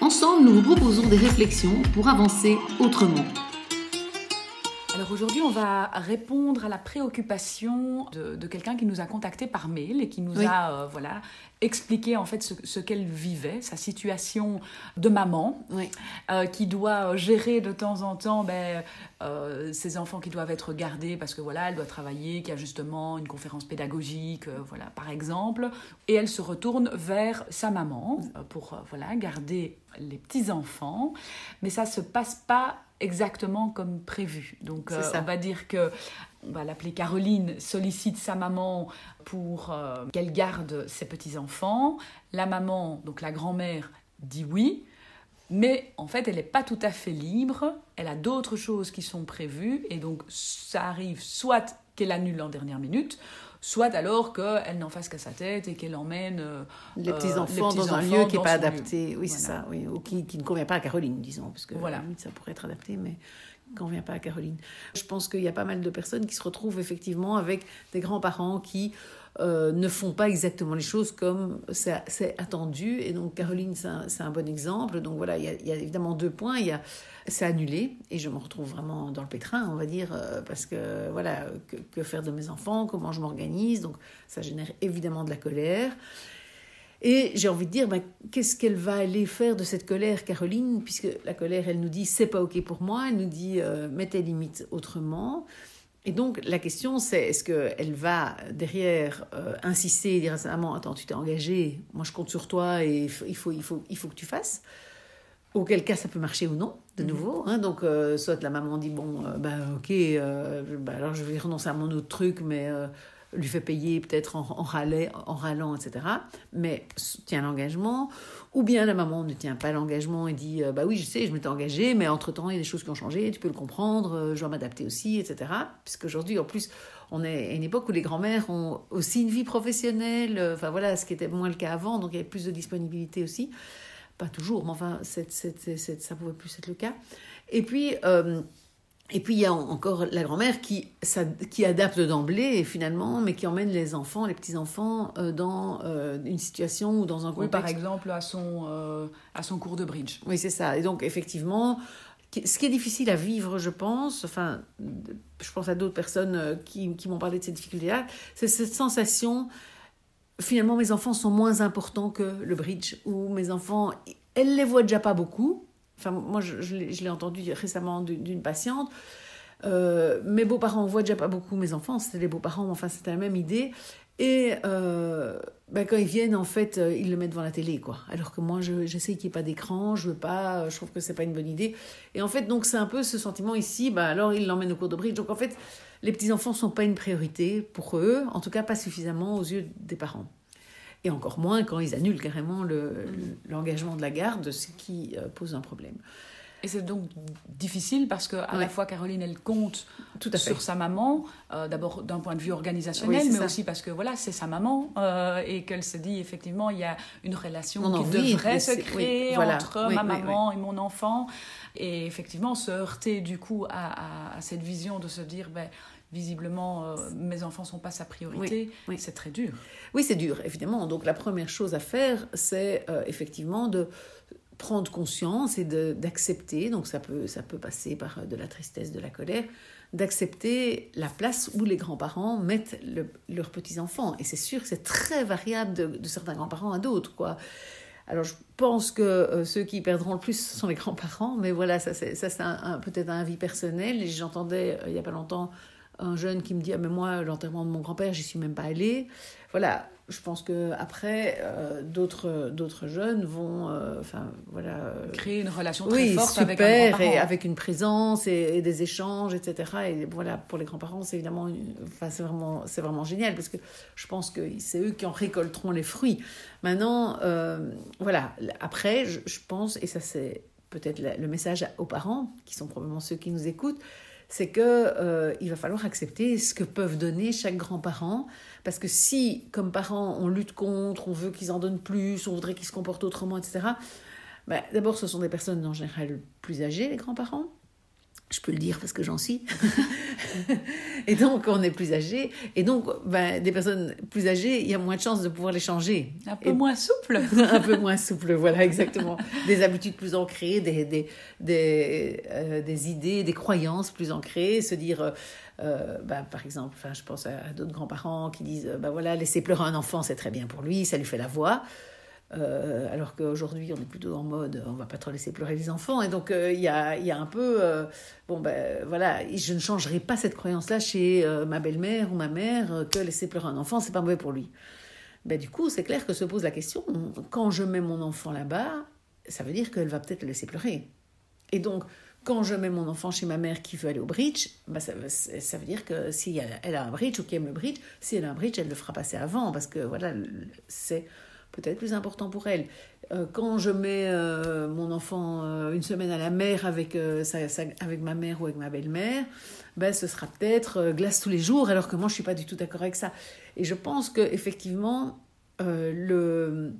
Ensemble, nous vous proposons des réflexions pour avancer autrement. Alors aujourd'hui, on va répondre à la préoccupation de, quelqu'un qui nous a contacté par mail et qui nous a euh, voilà expliqué en fait ce, qu'elle vivait, sa situation de maman, euh, qui doit gérer de temps en temps ben, euh, ses enfants qui doivent être gardés parce que voilà, elle doit travailler, qu'il y a justement une conférence pédagogique, voilà par exemple, et elle se retourne vers sa maman pour voilà garder les petits enfants, mais ça se passe pas exactement comme prévu. Donc euh, on va dire que on va l'appeler Caroline sollicite sa maman pour euh, qu'elle garde ses petits enfants. La maman, donc la grand-mère, dit oui. Mais en fait, elle n'est pas tout à fait libre. Elle a d'autres choses qui sont prévues. Et donc, ça arrive soit qu'elle annule en dernière minute, soit alors qu'elle n'en fasse qu'à sa tête et qu'elle emmène euh, les petits-enfants dans un lieu qui n'est pas adapté, oui, c'est ça, oui, ou qui, qui, ne convient pas à Caroline, disons, parce que voilà. ça pourrait être adapté, mais ne convient pas à Caroline. Je pense qu'il y a pas mal de personnes qui se retrouvent effectivement avec des grands-parents qui euh, ne font pas exactement les choses comme c'est attendu. Et donc, Caroline, c'est un, bon exemple. Donc, voilà, il y, a, évidemment deux points. Il y a c'est annulé, et je me retrouve vraiment dans le pétrin, on va dire, euh, parce que, voilà, que, faire de mes enfants, comment je m'organise? Donc, ça génère évidemment de la colère. Et j'ai envie de dire, ben, qu'est-ce qu'elle va aller faire de cette colère, Caroline, puisque la colère, elle nous dit, c'est pas OK pour moi, elle nous dit, euh, mets tes limites autrement. Et donc la question c'est est-ce qu'elle va derrière euh, insister et dire à sa maman attends tu t'es engagé, moi je compte sur toi et il faut, il faut, il faut, que tu fasses. Auquel cas ça peut marcher ou non, de mhm. nouveau. Hein. donc euh, soit la maman dit bon euh, bah ok bah, alors je vais renoncer à mon autre truc mais lui fait payer peut-être en, en, en râlant, etc. Mais tient l'engagement. Ou bien la maman ne tient pas l'engagement et dit Bah oui, je sais, je m'étais engagée, mais entre-temps, il y a des choses qui ont changé, tu peux le comprendre, euh, je dois m'adapter aussi, etc. Puisqu'aujourd'hui, en plus, on est à une époque où les grands-mères ont aussi une vie professionnelle, euh, enfin voilà, ce qui était moins le cas avant, donc il y avait plus de disponibilité aussi. Pas toujours, mais enfin, ça pouvait plus être le cas. Et puis, euh, et puis il y a encore la grand-mère qui, qui adapte d'emblée finalement, mais qui emmène les enfants, les petits-enfants, euh, dans euh, une situation ou dans un contexte. Oui, par exemple à son, euh, à son cours de bridge. Oui, c'est ça. Et donc effectivement, ce qui est difficile à vivre, je pense, enfin, je pense à d'autres personnes qui, qui m'ont parlé de ces difficultés-là, c'est cette sensation, finalement mes enfants sont moins importants que le bridge, ou mes enfants, elles les voient déjà pas beaucoup, Enfin, moi, je, l'ai entendu récemment d'une patiente. Euh, mes beaux-parents, on voit déjà pas beaucoup mes enfants, c'était les beaux-parents, mais enfin, c'était la même idée. Et euh, ben, quand ils viennent, en fait, euh, ils le mettent devant la télé, quoi. Alors que moi, j'essaie qu'il n'y ait pas d'écran, je veux pas, je trouve que c'est pas une bonne idée. Et en fait, donc, c'est un peu ce sentiment ici, ben, alors ils l'emmènent au cours de bridge. Donc, en fait, les petits-enfants sont pas une priorité pour eux, en tout cas pas suffisamment aux yeux des parents et encore moins quand ils annulent carrément l'engagement de la garde, ce qui euh, pose un problème. Et c'est donc difficile parce que à la fois Caroline elle compte Tout sur sa maman, euh, d'abord d'un point de vue organisationnel, mais aussi parce que voilà c'est sa maman euh, et qu'elle se dit effectivement il y a une relation qui devrait se créer entre ma maman et mon enfant. Et effectivement se heurter du coup à, à cette vision de se dire ben visiblement, euh, mes enfants sont pas sa priorité, oui, c'est très dur. Oui, c'est dur, évidemment. Donc la première chose à faire, c'est euh, effectivement de prendre conscience et d'accepter, donc ça peut, ça peut passer par euh, de la tristesse, de la colère, d'accepter la place où les grands-parents mettent leurs petits-enfants. Et c'est sûr que c'est très variable de, certains grands-parents à d'autres, quoi. Alors je pense que ceux qui perdront le plus sont les grands-parents, mais voilà, ça c'est peut-être un avis personnel. J'entendais il n'y a pas longtemps un jeune qui me dit ah mais moi l'enterrement de mon grand-père j'y suis même pas allée. Voilà je pense que après euh, d'autres d'autres jeunes vont euh, enfin voilà euh, créer une relation très oui, forte super, avec un et avec une présence et, des échanges etc et voilà pour les grands-parents c'est évidemment enfin c'est vraiment c'est vraiment génial parce que je pense que c'est eux qui en récolteront les fruits. Maintenant voilà après je, je, pense et ça c'est peut-être le message aux parents qui sont probablement ceux qui nous écoutent c'est que euh, il va falloir accepter ce que peuvent donner chaque grand-parent. Parce que si, comme parents, on lutte contre, on veut qu'ils en donnent plus, on voudrait qu'ils se comportent autrement, etc., ben, d'abord, ce sont des personnes en général plus âgées, les grands-parents. Je peux le dire parce que j'en suis. et donc, on est plus âgé. Et donc, ben, des personnes plus âgées, il y a moins de chances de pouvoir les changer. Un peu moins souple. un peu moins souple, voilà, exactement. Des habitudes plus ancrées, des, des, des, euh, des idées, des croyances plus ancrées. Se dire, euh, euh, ben, par exemple, enfin, je pense à, d'autres grands-parents qui disent, ben voilà, laisser pleurer un enfant, c'est très bien pour lui, ça lui fait la voix. Euh, alors qu'aujourd'hui, on est plutôt en mode, on va pas trop laisser pleurer les enfants. Et donc, euh, il y, a, un peu, euh, bon, ben voilà, je ne changerai pas cette croyance-là chez ma belle-mère ou ma mère que laisser pleurer un enfant, c'est pas mauvais pour lui. Ben, du coup, c'est clair que se pose la question, quand je mets mon enfant là-bas, ça veut dire qu'elle va peut-être le laisser pleurer. Et donc, quand je mets mon enfant chez ma mère qui veut aller au bridge, ben ça, veut dire que si elle, a un bridge ou qu'elle aime le bridge, si elle a un bridge, elle le fera passer avant, parce que voilà, c'est peut-être plus important pour elle. Euh, quand je mets euh, mon enfant euh, une semaine à la mer avec, avec ma mère ou avec ma belle-mère, ben, ce sera peut-être glace tous les jours, alors que moi, je ne suis pas du tout d'accord avec ça. Et je pense qu'effectivement, le...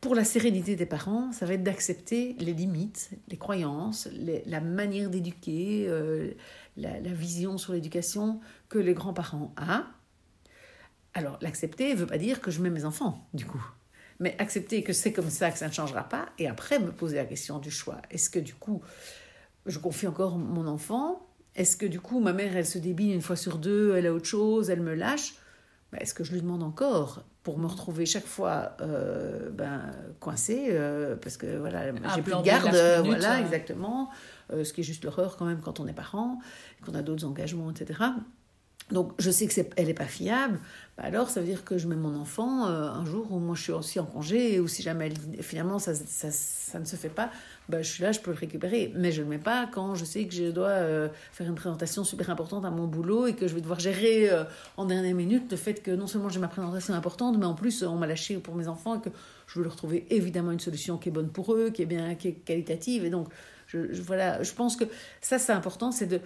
pour la sérénité des parents, ça va être d'accepter les limites, les croyances, la manière d'éduquer, la, la, vision sur l'éducation que les grands-parents ont. Alors, l'accepter ne veut pas dire que je mets mes enfants, du coup mais accepter que c'est comme ça, que ça ne changera pas, et après me poser la question du choix. Est-ce que du coup, je confie encore mon enfant? Est-ce que du coup, ma mère, elle se débile une fois sur deux, elle a autre chose, elle me lâche? Ben, Est-ce que je lui demande encore pour me retrouver chaque fois euh, ben, coincée euh, parce que voilà j'ai plus de garde voilà hein. exactement euh, ce qui est juste l'horreur quand même quand on est parent qu'on a d'autres engagements etc donc je sais que c'est, elle n'est pas fiable, bah, alors ça veut dire que je mets mon enfant euh, un jour où moi je suis aussi en congé, ou si jamais finalement ça, ça, ça, ne se fait pas, bah, je suis là, je peux le récupérer. Mais je ne le mets pas quand je sais que je dois euh, faire une présentation super importante à mon boulot et que je vais devoir gérer euh, en dernière minute le fait que non seulement j'ai ma présentation importante, mais en plus on m'a lâché pour mes enfants et que je veux leur trouver évidemment une solution qui est bonne pour eux, qui est bien, qui est qualitative. Et donc je, voilà, je pense que ça c'est important, c'est de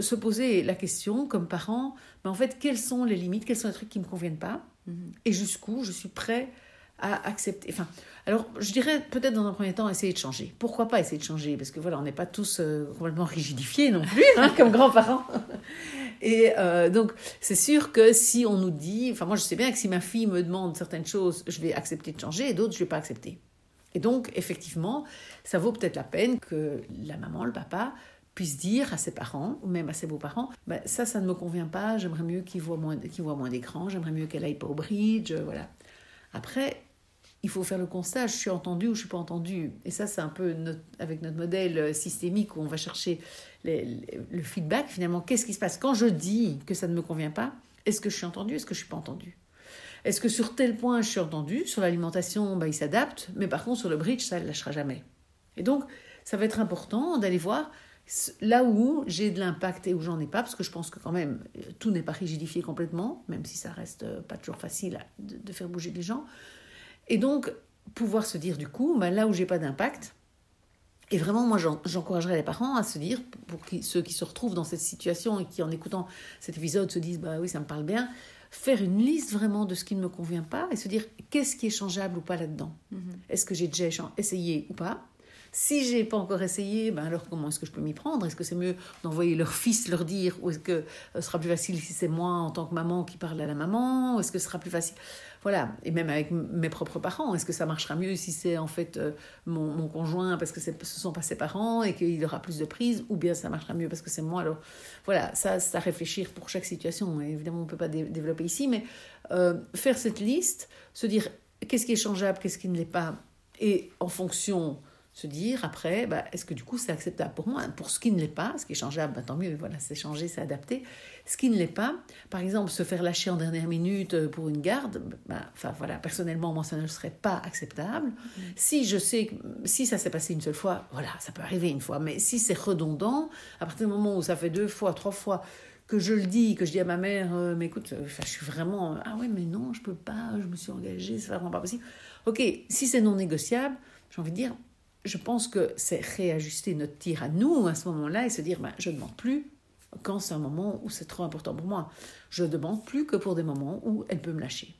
se poser la question comme parent, mais en fait, quelles sont les limites, quels sont les trucs qui ne me conviennent pas, mhm. et jusqu'où je suis prêt à accepter. Enfin, alors, je dirais peut-être dans un premier temps essayer de changer. Pourquoi pas essayer de changer? Parce que voilà, on n'est pas tous euh, complètement rigidifiés non plus, hein, comme grands-parents. Et euh, donc, c'est sûr que si on nous dit, enfin, moi je sais bien que si ma fille me demande certaines choses, je vais accepter de changer, et d'autres, je ne vais pas accepter. Et donc, effectivement, ça vaut peut-être la peine que la maman, le papa, puisse dire à ses parents, ou même à ses beaux-parents, bah, ça, ça ne me convient pas, j'aimerais mieux qu'il voit moins, qu'il voit moins d'écran, j'aimerais mieux qu'elle aille pas au bridge, euh, voilà. Après, il faut faire le constat, je suis entendu ou je suis pas entendu. Et ça, c'est un peu avec notre modèle euh, systémique où on va chercher le feedback, finalement, qu'est-ce qui se passe Quand je dis que ça ne me convient pas, est-ce que je suis entendu Est-ce que je suis pas entendu Est-ce que sur tel point, je suis entendu Sur l'alimentation, bah, il s'adapte, mais par contre, sur le bridge, ça ne lâchera jamais. Et donc, ça va être important d'aller voir Là où j'ai de l'impact et où j'en ai pas, parce que je pense que quand même, tout n'est pas rigidifié complètement, même si ça reste euh, pas toujours facile de, faire bouger les gens. Et donc, pouvoir se dire du coup, bah, là où j'ai pas d'impact, et vraiment, moi, j'encouragerais les parents à se dire, pour ceux qui se retrouvent dans cette situation et qui, en écoutant cet épisode, se disent, bah oui, ça me parle bien, faire une liste vraiment de ce qui ne me convient pas et se dire, qu'est-ce qui est changeable ou pas là-dedans? Mm-hmm. Est-ce que j'ai déjà essayé ou pas? Si j'ai pas encore essayé, ben alors comment est-ce que je peux m'y prendre? Est-ce que c'est mieux d'envoyer leur fils leur dire Ou est-ce que euh, ce sera plus facile si c'est moi en tant que maman qui parle à la maman? Est-ce que ce sera plus facile? Voilà, et même avec mes propres parents, est-ce que ça marchera mieux si c'est en fait euh, mon, conjoint parce que ce sont pas ses parents et qu'il aura plus de prise Ou bien ça marchera mieux parce que c'est moi? Alors voilà, ça, ça à réfléchir pour chaque situation. évidemment, on ne peut pas développer ici, mais euh, faire cette liste, se dire qu'est-ce qui est changeable, qu'est-ce qui ne l'est pas, et en fonction se dire après, bah, est-ce que du coup c'est acceptable pour moi? Pour ce qui ne l'est pas, ce qui est changeable, bah, tant mieux, voilà, c'est changé, c'est adapté. Ce qui ne l'est pas, par exemple, se faire lâcher en dernière minute euh, pour une garde, bah, enfin voilà, personnellement, moi ça ne serait pas acceptable. Mm. Si je sais, si ça s'est passé une seule fois, voilà, ça peut arriver une fois, mais si c'est redondant, à partir du moment où ça fait deux fois, trois fois, que je le dis, que je dis à ma mère, euh, mais écoute, euh, je suis vraiment, ah ouais, mais non, je peux pas, je me suis engagée, c'est vraiment pas possible. Ok, si c'est non négociable, j'ai envie de dire, je pense que c'est réajuster notre tir à nous à ce moment-là et se dire, ben, je ne demande plus quand c'est un moment où c'est trop important pour moi. Je ne demande plus que pour des moments où elle peut me lâcher.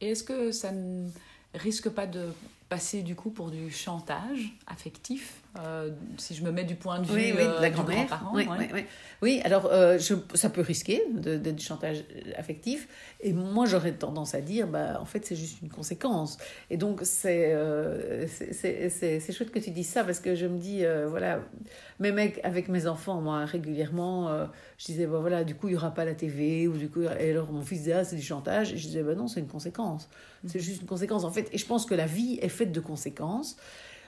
Et est-ce que ça ne risque pas de passer du coup pour du chantage affectif euh, si je me mets du point de vue oui, oui, de la euh, grand-mère. Oui, alors euh, je, ça peut risquer d'être du chantage affectif. Et moi, j'aurais tendance à dire, bah, en fait, c'est juste une conséquence. Et donc, c'est c'est chouette que tu dises ça parce que je me dis, voilà, même avec, avec, mes enfants, moi, régulièrement, je disais, bah, voilà, du coup, il n'y aura pas la TV. Ou du coup, et alors mon fils disait, ah, c'est du chantage. Et je disais, bah, non, c'est une conséquence. C'est juste une conséquence. En fait, et je pense que la vie est faite de conséquences.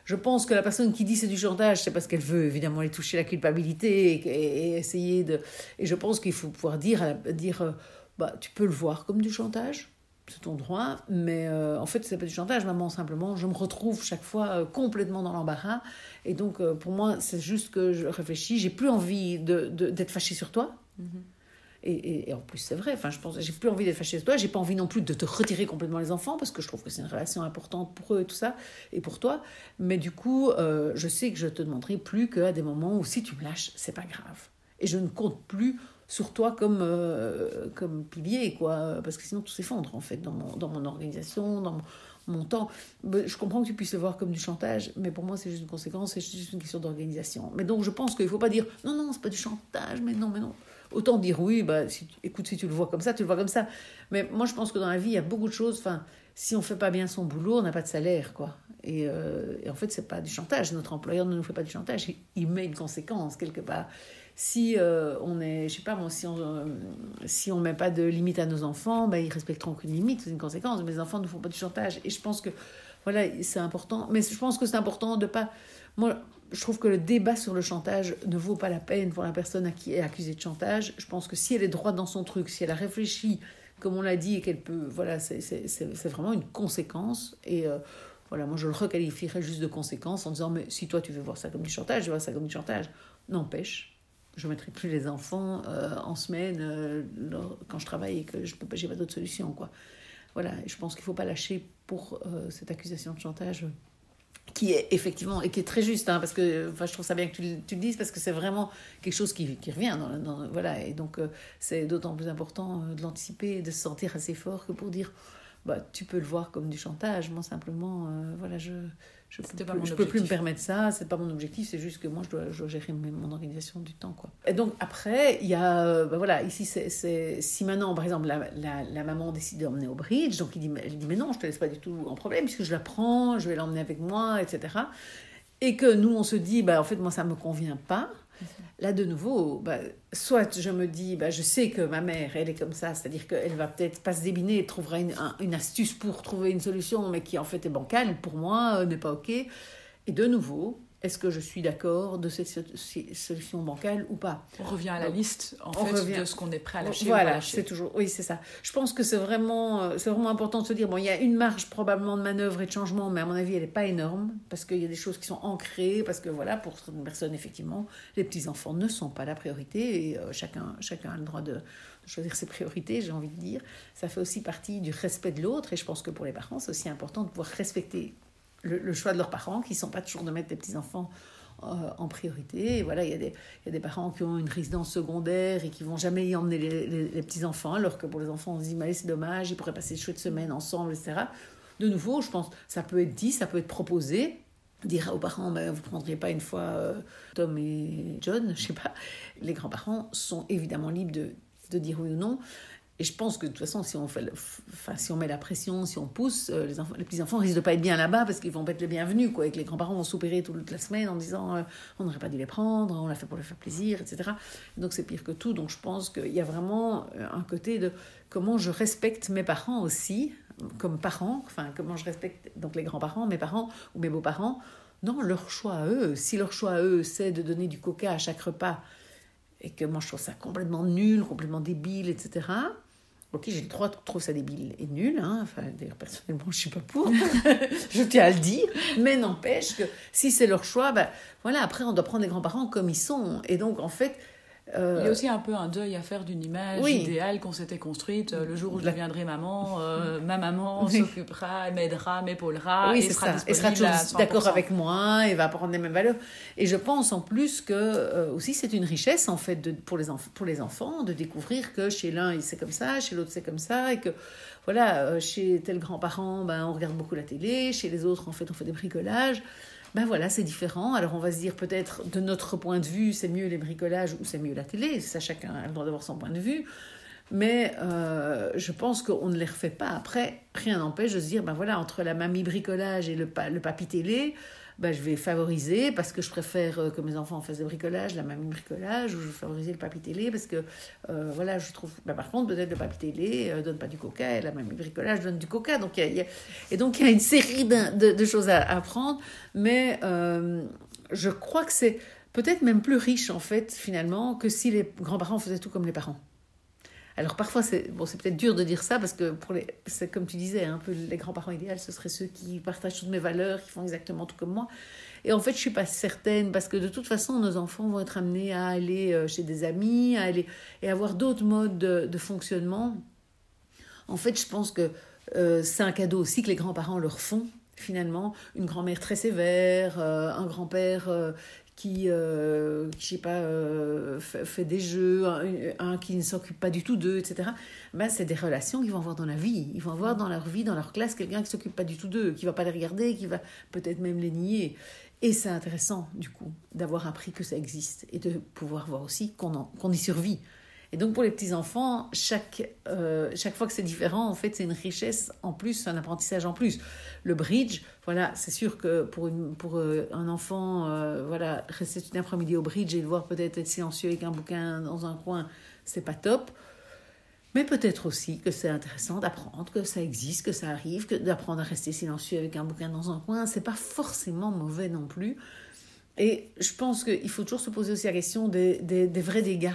Je pense que la personne qui dit c'est du chantage, c'est parce qu'elle veut évidemment aller toucher la culpabilité et, essayer de. Et je pense qu'il faut pouvoir dire, dire euh, bah, tu peux le voir comme du chantage, c'est ton droit, mais euh, en fait, c'est pas du chantage, maman, simplement, je me retrouve chaque fois euh, complètement dans l'embarras. Et donc, pour moi, c'est juste que je réfléchis, j'ai plus envie d'être de, fâchée sur toi. Mm-hmm. Et, en plus, c'est vrai. Enfin, je pense, j'ai plus envie d'être fâchée avec toi. J'ai pas envie non plus de te retirer complètement les enfants parce que je trouve que c'est une relation importante pour eux et tout ça et pour toi. Mais du coup, euh, je sais que je te demanderai plus qu'à des moments où si tu me lâches, c'est pas grave. Et je ne compte plus sur toi comme euh, comme pilier, quoi, parce que sinon tout s'effondre en fait dans mon, dans mon organisation, dans mon, temps. Je comprends que tu puisses le voir comme du chantage, mais pour moi, c'est juste une conséquence, c'est juste une question d'organisation. Mais donc, je pense qu'il ne faut pas dire non, non, c'est pas du chantage, mais non, mais non. Autant dire oui, bah, si, écoute, si tu le vois comme ça, tu le vois comme ça. Mais moi, je pense que dans la vie, il y a beaucoup de choses. Enfin, si on fait pas bien son boulot, on n'a pas de salaire, quoi. Et, euh, en fait, c'est pas du chantage. Notre employeur ne nous fait pas du chantage. Il, met une conséquence quelque part. Si euh, on est, je sais pas moi, si on euh, si on met pas de limite à nos enfants, bah, ils respecteront qu'une limite, c'est une conséquence. Les enfants ne font pas du chantage. Et je pense que voilà, c'est important. Mais je pense que c'est important de pas. Moi, je trouve que le débat sur le chantage ne vaut pas la peine pour la personne qui est accusée de chantage. Je pense que si elle est droite dans son truc, si elle a réfléchi, comme on l'a dit, et qu'elle peut. Voilà, c'est vraiment une conséquence. Et euh, voilà, moi je le requalifierais juste de conséquence en disant Mais si toi tu veux voir ça comme du chantage, je vois ça comme du chantage. N'empêche, je ne mettrai plus les enfants euh, en semaine euh, quand je travaille et que je n'ai pas, d'autre solution. Voilà, je pense qu'il ne faut pas lâcher pour cette accusation de chantage qui est effectivement et qui est très juste hein, parce que enfin je trouve ça bien que tu, tu le dises parce que c'est vraiment quelque chose qui, qui revient dans, voilà et donc euh, c'est d'autant plus important euh, de l'anticiper de se sentir assez fort que pour dire bah tu peux le voir comme du chantage. Moi simplement euh, voilà je je peux, plus, je peux plus me permettre ça, c'est pas mon objectif, c'est juste que moi je dois, je dois gérer mon organisation du temps. Quoi. Et donc après, il y a, euh, bah voilà, ici, c'est, si maintenant, par exemple, la, la, la maman décide d'emmener au bridge, donc il dit, elle dit, mais non, je te laisse pas du tout en problème, puisque je la prends, je vais l'emmener avec moi, etc. Et que nous, on se dit, bah, en fait, moi, ça me convient pas. Là, de nouveau, bah, soit je me dis, bah, je sais que ma mère, elle est comme ça, c'est-à-dire qu'elle va peut-être pas se débiner, elle trouvera une, astuce pour trouver une solution, mais qui en fait est bancale, pour moi, euh, n'est pas OK. Et de nouveau, est-ce que je suis d'accord de cette solution bancale ou pas? On revient à la liste en fait de ce qu'on est prêt à lâcher. Voilà, c'est toujours, oui, c'est ça. Je pense que c'est vraiment, euh, c'est vraiment important de se dire bon, il y a une marge probablement de manœuvre et de changement, mais à mon avis, elle n'est pas énorme parce qu'il y a des choses qui sont ancrées, parce que voilà, pour certaines personnes, effectivement, les petits enfants ne sont pas la priorité et euh, chacun, chacun a le droit de, choisir ses priorités, j'ai envie de dire. Ça fait aussi partie du respect de l'autre et je pense que pour les parents, c'est aussi important de pouvoir respecter le, choix de leurs parents, qui ne sont pas toujours de mettre les petits-enfants euh, en priorité. Et voilà, il y, a des, y a des parents qui ont une résidence secondaire et qui vont jamais y emmener les, petits-enfants, alors que pour les enfants, on se dit, mais c'est dommage, ils pourraient passer de chouettes semaines ensemble, etc. De nouveau, je pense, ça peut être dit, ça peut être proposé. Dire aux parents, ben, vous ne prendriez pas une fois euh, Tom et John, je sais pas. Les grands-parents sont évidemment libres de, de dire oui ou non. Et je pense que de toute façon, si on, fait enfin, si on met la pression, si on pousse, euh, les, les petits-enfants risquent de pas être bien là-bas parce qu'ils vont pas être les bienvenus. Quoi, et que les grands-parents vont s'opérer toute la semaine en disant euh, on n'aurait pas dû les prendre, on l'a fait pour leur faire plaisir, etc. Donc c'est pire que tout. Donc je pense qu'il y a vraiment euh, un côté de comment je respecte mes parents aussi, comme parents, enfin comment je respecte donc les grands-parents, mes parents ou mes beaux-parents, Non, leur choix à eux. Si leur choix à eux, c'est de donner du coca à chaque repas, et que moi je trouve ça complètement nul, complètement débile, etc. Ok, j'ai le droit de trouver ça débile et nul. Hein. Enfin, d'ailleurs, personnellement, je suis pas pour. je tiens à le dire. Mais n'empêche que si c'est leur choix, ben, voilà, après, on doit prendre les grands-parents comme ils sont. Et donc, en fait, euh, Il y a aussi un peu un deuil à faire d'une image idéale qu'on s'était construite. Euh, le jour où je deviendrai maman, euh, ma maman s'occupera, m'aidera, m'épaulera, et, sera, et sera toujours d'accord avec moi, et va prendre les mêmes valeurs. Et je pense en plus que aussi c'est une richesse en fait de, pour, les pour les enfants de découvrir que chez l'un c'est comme ça, chez l'autre c'est comme ça, et que voilà, chez tel grand-parent, ben, on regarde beaucoup la télé, chez les autres en fait on fait des bricolages ben voilà, c'est différent. Alors on va se dire peut-être de notre point de vue, c'est mieux les bricolages ou c'est mieux la télé. Ça, chacun a le droit d'avoir son point de vue. Mais euh, je pense qu'on ne les refait pas. Après, rien n'empêche de se dire, ben voilà, entre la mamie bricolage et le, le papy télé, ben, je vais favoriser parce que je préfère euh, que mes enfants fassent des bricolage, la mamie bricolage, ou je vais favoriser le papy télé parce que, euh, voilà, je trouve. Ben, par contre, peut-être le papy télé euh, donne pas du coca et la mamie bricolage donne du coca. Donc, y a, et donc, il y a une série de, de choses à apprendre, mais je crois que c'est peut-être même plus riche, en fait, finalement, que si les grands-parents faisaient tout comme les parents. Alors parfois, c'est bon, peut-être dur de dire ça parce que pour les, comme tu disais, un peu les grands-parents idéaux, ce seraient ceux qui partagent toutes mes valeurs, qui font exactement tout comme moi. Et en fait, je suis pas certaine parce que de toute façon, nos enfants vont être amenés à aller euh, chez des amis, à aller et avoir d'autres modes de, fonctionnement. En fait, je pense que euh, c'est un cadeau aussi que les grands-parents leur font finalement une grand-mère très sévère, euh, un grand-père qui, euh, je sais pas, euh, fait, des jeux, un, qui ne s'occupe pas du tout d'eux, etc. Ben, c'est des relations qu'ils vont avoir dans la vie. Ils vont avoir dans leur vie, dans leur classe, quelqu'un qui s'occupe pas du tout d'eux, qui va pas les regarder, qui va peut-être même les nier. Et c'est intéressant, du coup, d'avoir appris que ça existe et de pouvoir voir aussi qu'on y survit. Et donc pour les petits-enfants, chaque, euh, chaque fois que c'est différent, en fait, c'est une richesse en plus, un apprentissage en plus. Le bridge, voilà, c'est sûr que pour, pour euh, un enfant, euh, voilà, rester une après-midi au bridge et le voir peut-être être silencieux avec un bouquin dans un coin, c'est pas top. Mais peut-être aussi que c'est intéressant d'apprendre que ça existe, que ça arrive, que d'apprendre à rester silencieux avec un bouquin dans un coin, c'est pas forcément mauvais non plus. Et je pense qu'il faut toujours se poser aussi la question des, des vrais dégâts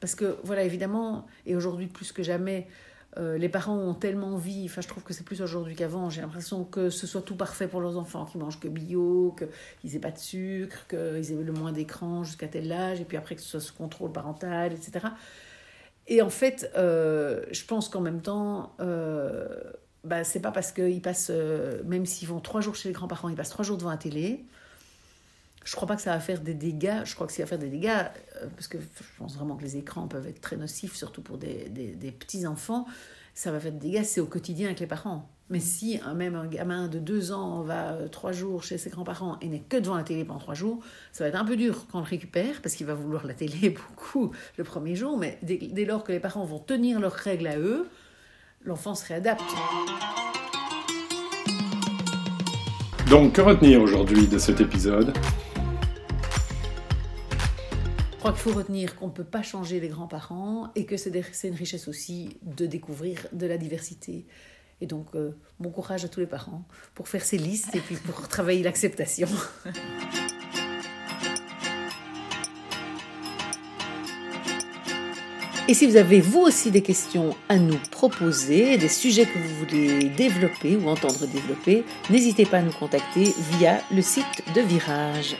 parce que, voilà, évidemment, et aujourd'hui plus que jamais, euh, les parents ont tellement envie, enfin je trouve que c'est plus aujourd'hui qu'avant, j'ai l'impression que ce soit tout parfait pour leurs enfants, qu'ils mangent que bio, qu'ils n'aient pas de sucre, qu'ils aient le moins d'écran jusqu'à tel âge, et puis après que ce soit sous contrôle parental, etc. Et en fait, euh, je pense qu'en même temps, euh, bah, c'est pas parce qu'ils passent, euh, même s'ils vont trois jours chez les grands-parents, ils passent trois jours devant la télé, je crois pas que ça va faire des dégâts. Je crois que ça va faire des dégâts, euh, parce que je pense vraiment que les écrans peuvent être très nocifs, surtout pour des, petits-enfants. Ça va faire des dégâts, c'est au quotidien avec les parents. Mais si un, même un gamin de deux ans va euh, trois jours chez ses grands-parents et n'est que devant la télé pendant trois jours, ça va être un peu dur quand on le récupère, parce qu'il va vouloir la télé beaucoup le premier jour. Mais dès lors que les parents vont tenir leurs règles à eux, l'enfant se réadapte. Donc, que retenir aujourd'hui de cet épisode? Crois qu'il faut retenir qu'on ne peut pas changer les grands-parents et que c'est une richesse aussi de découvrir de la diversité. Et donc, euh, bon courage à tous les parents pour faire ces listes et puis pour travailler l'acceptation. Et si vous avez vous aussi des questions à nous proposer, des sujets que vous voulez développer ou entendre développer, n'hésitez pas à nous contacter via le site de Virage.